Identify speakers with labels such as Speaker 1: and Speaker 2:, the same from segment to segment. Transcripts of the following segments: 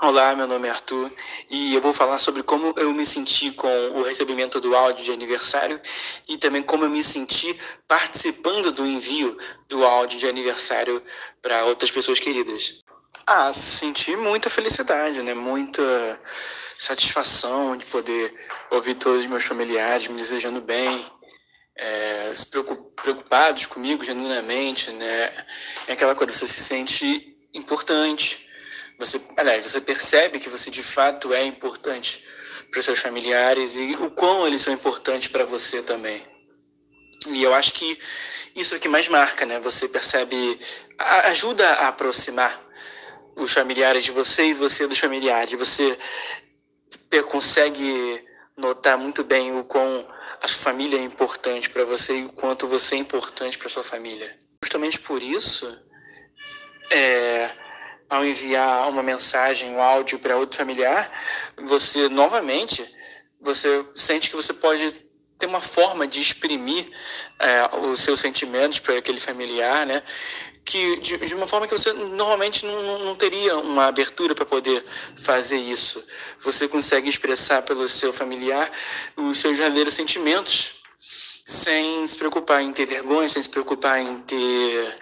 Speaker 1: Olá, meu nome é Arthur e eu vou falar sobre como eu me senti com o recebimento do áudio de aniversário e também como eu me senti participando do envio do áudio de aniversário para outras pessoas queridas. Ah, senti muita felicidade, né? Muita satisfação de poder ouvir todos os meus familiares me desejando bem, é, se preocupados comigo genuinamente, né? É aquela coisa, você se sente importante você, aliás, você percebe que você de fato é importante para os seus familiares e o quão eles são importantes para você também. E eu acho que isso é o que mais marca, né? Você percebe, ajuda a aproximar os familiares de você e você dos familiares. Você consegue notar muito bem o quão a sua família é importante para você e o quanto você é importante para sua família. Justamente por isso, é, ao enviar uma mensagem, um áudio para outro familiar, você novamente você sente que você pode ter uma forma de exprimir é, os seus sentimentos para aquele familiar, né? Que de, de, uma forma que você normalmente não, não teria uma abertura para poder fazer isso. Você consegue expressar pelo seu familiar os seus verdadeiros sentimentos sem se preocupar em ter vergonha, sem se preocupar em ter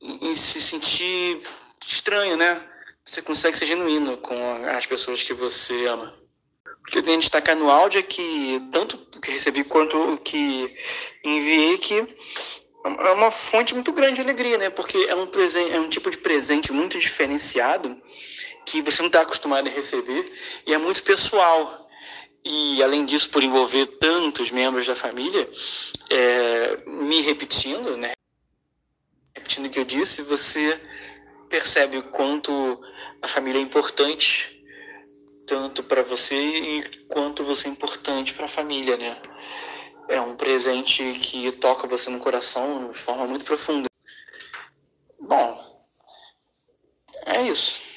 Speaker 1: em se sentir estranho, né? Você consegue ser genuíno com as pessoas que você ama. O que eu tenho que destacar no áudio é que, tanto o que recebi quanto o que enviei, que é uma fonte muito grande de alegria, né? Porque é um, presente, é um tipo de presente muito diferenciado que você não está acostumado a receber e é muito pessoal. E, além disso, por envolver tantos membros da família, é, me repetindo, né? Repetindo o que eu disse, você percebe o quanto a família é importante tanto para você quanto você é importante para a família, né? É um presente que toca você no coração de forma muito profunda. Bom, é isso.